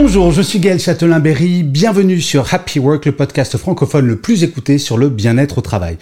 Bonjour, je suis Gaël Châtelain-Berry, bienvenue sur Happy Work, le podcast francophone le plus écouté sur le bien-être au travail.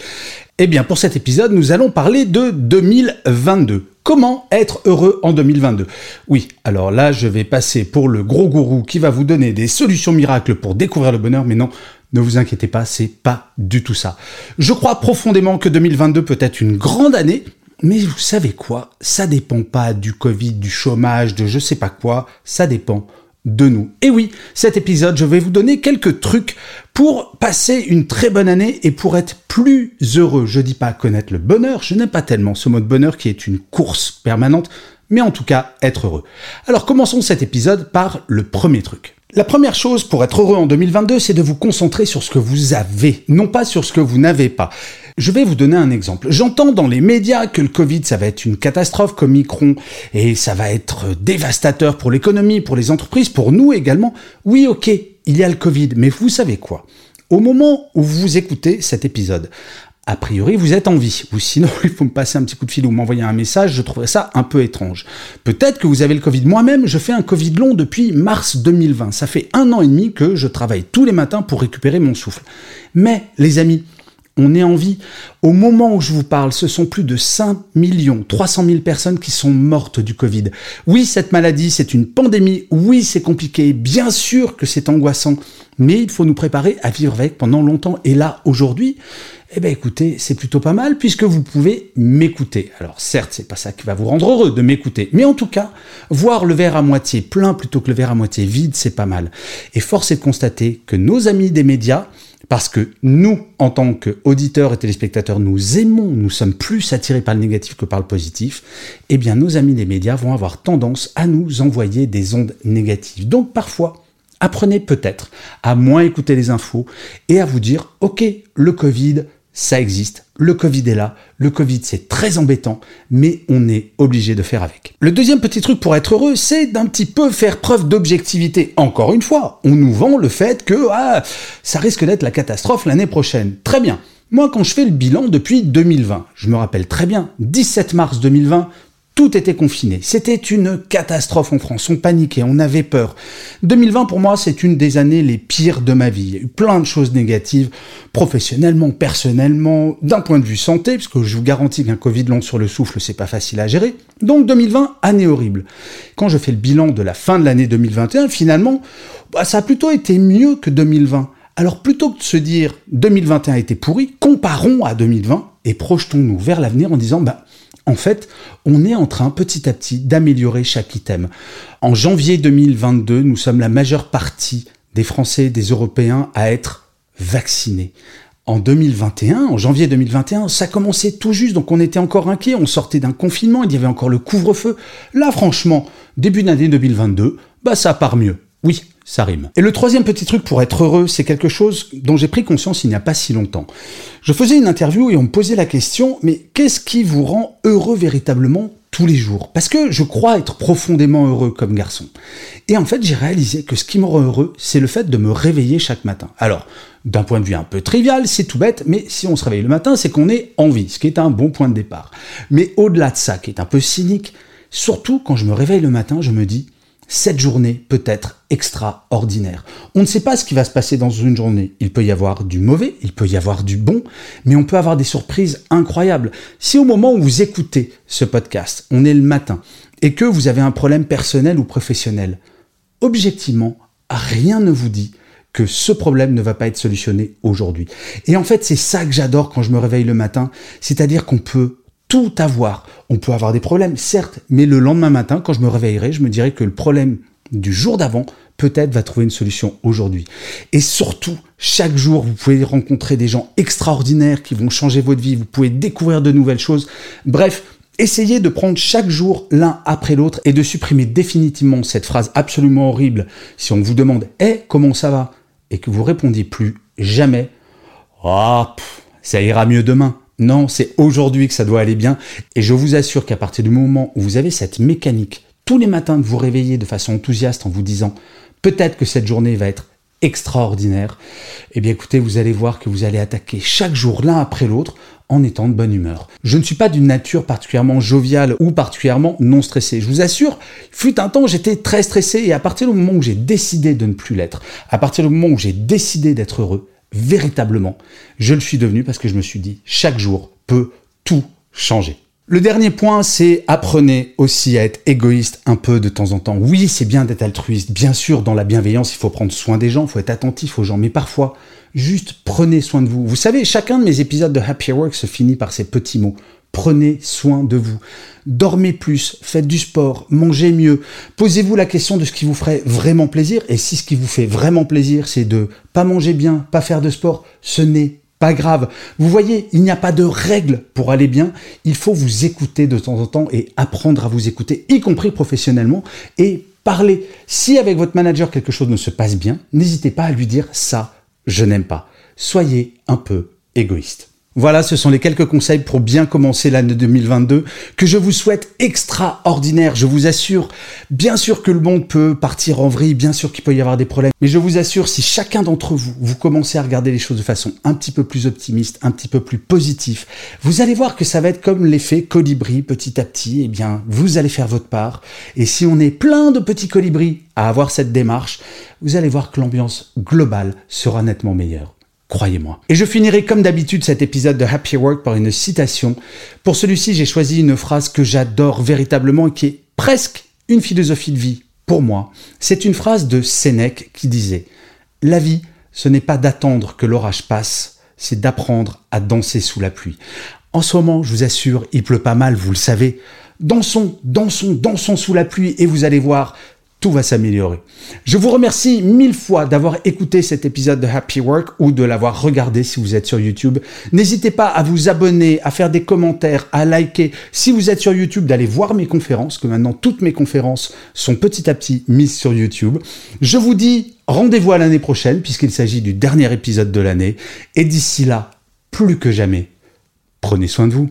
Eh bien, pour cet épisode, nous allons parler de 2022. Comment être heureux en 2022 Oui, alors là, je vais passer pour le gros gourou qui va vous donner des solutions miracles pour découvrir le bonheur, mais non, ne vous inquiétez pas, c'est pas du tout ça. Je crois profondément que 2022 peut être une grande année, mais vous savez quoi? Ça dépend pas du Covid, du chômage, de je sais pas quoi, ça dépend de nous. Et oui, cet épisode, je vais vous donner quelques trucs pour passer une très bonne année et pour être plus heureux. Je dis pas connaître le bonheur, je n'aime pas tellement ce mot de bonheur qui est une course permanente, mais en tout cas être heureux. Alors commençons cet épisode par le premier truc. La première chose pour être heureux en 2022, c'est de vous concentrer sur ce que vous avez, non pas sur ce que vous n'avez pas. Je vais vous donner un exemple. J'entends dans les médias que le Covid, ça va être une catastrophe comme Micron, et ça va être dévastateur pour l'économie, pour les entreprises, pour nous également. Oui, ok, il y a le Covid, mais vous savez quoi? Au moment où vous écoutez cet épisode, a priori, vous êtes en vie. Ou sinon, il faut me passer un petit coup de fil ou m'envoyer un message. Je trouverais ça un peu étrange. Peut-être que vous avez le Covid. Moi-même, je fais un Covid long depuis mars 2020. Ça fait un an et demi que je travaille tous les matins pour récupérer mon souffle. Mais, les amis, on est en vie. Au moment où je vous parle, ce sont plus de 5 millions 300 000 personnes qui sont mortes du Covid. Oui, cette maladie, c'est une pandémie. Oui, c'est compliqué. Bien sûr que c'est angoissant. Mais il faut nous préparer à vivre avec pendant longtemps. Et là, aujourd'hui, eh ben écoutez, c'est plutôt pas mal puisque vous pouvez m'écouter. Alors certes, c'est pas ça qui va vous rendre heureux de m'écouter, mais en tout cas, voir le verre à moitié plein plutôt que le verre à moitié vide, c'est pas mal. Et force est de constater que nos amis des médias parce que nous, en tant qu'auditeurs et téléspectateurs, nous aimons, nous sommes plus attirés par le négatif que par le positif, eh bien nos amis des médias vont avoir tendance à nous envoyer des ondes négatives. Donc parfois, apprenez peut-être à moins écouter les infos et à vous dire, ok, le Covid, ça existe, le Covid est là, le Covid c'est très embêtant, mais on est obligé de faire avec. Le deuxième petit truc pour être heureux, c'est d'un petit peu faire preuve d'objectivité. Encore une fois, on nous vend le fait que ah, ça risque d'être la catastrophe l'année prochaine. Très bien. Moi, quand je fais le bilan depuis 2020, je me rappelle très bien, 17 mars 2020, tout était confiné. C'était une catastrophe en France. On paniquait, on avait peur. 2020, pour moi, c'est une des années les pires de ma vie. Il y a eu plein de choses négatives, professionnellement, personnellement, d'un point de vue santé, parce que je vous garantis qu'un Covid long sur le souffle, c'est pas facile à gérer. Donc 2020, année horrible. Quand je fais le bilan de la fin de l'année 2021, finalement, bah, ça a plutôt été mieux que 2020. Alors plutôt que de se dire 2021 était pourri, comparons à 2020 et projetons-nous vers l'avenir en disant bah en fait, on est en train petit à petit d'améliorer chaque item. En janvier 2022, nous sommes la majeure partie des Français des Européens à être vaccinés. En 2021, en janvier 2021, ça commençait tout juste, donc on était encore inquiet, on sortait d'un confinement, il y avait encore le couvre-feu. Là, franchement, début d'année 2022, bah ça part mieux. Oui, ça rime. Et le troisième petit truc pour être heureux, c'est quelque chose dont j'ai pris conscience il n'y a pas si longtemps. Je faisais une interview et on me posait la question, mais qu'est-ce qui vous rend heureux véritablement tous les jours? Parce que je crois être profondément heureux comme garçon. Et en fait, j'ai réalisé que ce qui me rend heureux, c'est le fait de me réveiller chaque matin. Alors, d'un point de vue un peu trivial, c'est tout bête, mais si on se réveille le matin, c'est qu'on est en vie, ce qui est un bon point de départ. Mais au-delà de ça, qui est un peu cynique, surtout quand je me réveille le matin, je me dis, cette journée peut être extraordinaire. On ne sait pas ce qui va se passer dans une journée. Il peut y avoir du mauvais, il peut y avoir du bon, mais on peut avoir des surprises incroyables. Si au moment où vous écoutez ce podcast, on est le matin, et que vous avez un problème personnel ou professionnel, objectivement, rien ne vous dit que ce problème ne va pas être solutionné aujourd'hui. Et en fait, c'est ça que j'adore quand je me réveille le matin, c'est-à-dire qu'on peut tout avoir. On peut avoir des problèmes, certes, mais le lendemain matin, quand je me réveillerai, je me dirai que le problème du jour d'avant peut-être va trouver une solution aujourd'hui. Et surtout, chaque jour, vous pouvez rencontrer des gens extraordinaires qui vont changer votre vie, vous pouvez découvrir de nouvelles choses. Bref, essayez de prendre chaque jour l'un après l'autre et de supprimer définitivement cette phrase absolument horrible si on vous demande "Eh, comment ça va?" et que vous répondiez plus jamais "Ah, ça ira mieux demain. Non, c'est aujourd'hui que ça doit aller bien. Et je vous assure qu'à partir du moment où vous avez cette mécanique, tous les matins de vous réveiller de façon enthousiaste en vous disant peut-être que cette journée va être extraordinaire, eh bien écoutez, vous allez voir que vous allez attaquer chaque jour l'un après l'autre en étant de bonne humeur. Je ne suis pas d'une nature particulièrement joviale ou particulièrement non stressée. Je vous assure, fut un temps j'étais très stressé et à partir du moment où j'ai décidé de ne plus l'être, à partir du moment où j'ai décidé d'être heureux, véritablement, je le suis devenu parce que je me suis dit, chaque jour peut tout changer. Le dernier point, c'est apprenez aussi à être égoïste un peu de temps en temps. Oui, c'est bien d'être altruiste. Bien sûr, dans la bienveillance, il faut prendre soin des gens, il faut être attentif aux gens. Mais parfois, juste prenez soin de vous. Vous savez, chacun de mes épisodes de Happy Work se finit par ces petits mots. Prenez soin de vous. Dormez plus, faites du sport, mangez mieux. Posez-vous la question de ce qui vous ferait vraiment plaisir. Et si ce qui vous fait vraiment plaisir, c'est de pas manger bien, pas faire de sport, ce n'est pas grave. Vous voyez, il n'y a pas de règle pour aller bien. Il faut vous écouter de temps en temps et apprendre à vous écouter, y compris professionnellement, et parler. Si avec votre manager quelque chose ne se passe bien, n'hésitez pas à lui dire ça, je n'aime pas. Soyez un peu égoïste. Voilà, ce sont les quelques conseils pour bien commencer l'année 2022 que je vous souhaite extraordinaire, je vous assure. Bien sûr que le monde peut partir en vrille, bien sûr qu'il peut y avoir des problèmes, mais je vous assure, si chacun d'entre vous, vous commencez à regarder les choses de façon un petit peu plus optimiste, un petit peu plus positif, vous allez voir que ça va être comme l'effet colibri petit à petit, eh bien, vous allez faire votre part. Et si on est plein de petits colibris à avoir cette démarche, vous allez voir que l'ambiance globale sera nettement meilleure. Croyez-moi. Et je finirai comme d'habitude cet épisode de Happy Work par une citation. Pour celui-ci, j'ai choisi une phrase que j'adore véritablement et qui est presque une philosophie de vie pour moi. C'est une phrase de Sénèque qui disait La vie, ce n'est pas d'attendre que l'orage passe, c'est d'apprendre à danser sous la pluie. En ce moment, je vous assure, il pleut pas mal, vous le savez. Dansons, dansons, dansons sous la pluie et vous allez voir, va s'améliorer. Je vous remercie mille fois d'avoir écouté cet épisode de Happy Work ou de l'avoir regardé si vous êtes sur YouTube. N'hésitez pas à vous abonner, à faire des commentaires, à liker. Si vous êtes sur YouTube, d'aller voir mes conférences, que maintenant toutes mes conférences sont petit à petit mises sur YouTube. Je vous dis rendez-vous à l'année prochaine puisqu'il s'agit du dernier épisode de l'année. Et d'ici là, plus que jamais, prenez soin de vous.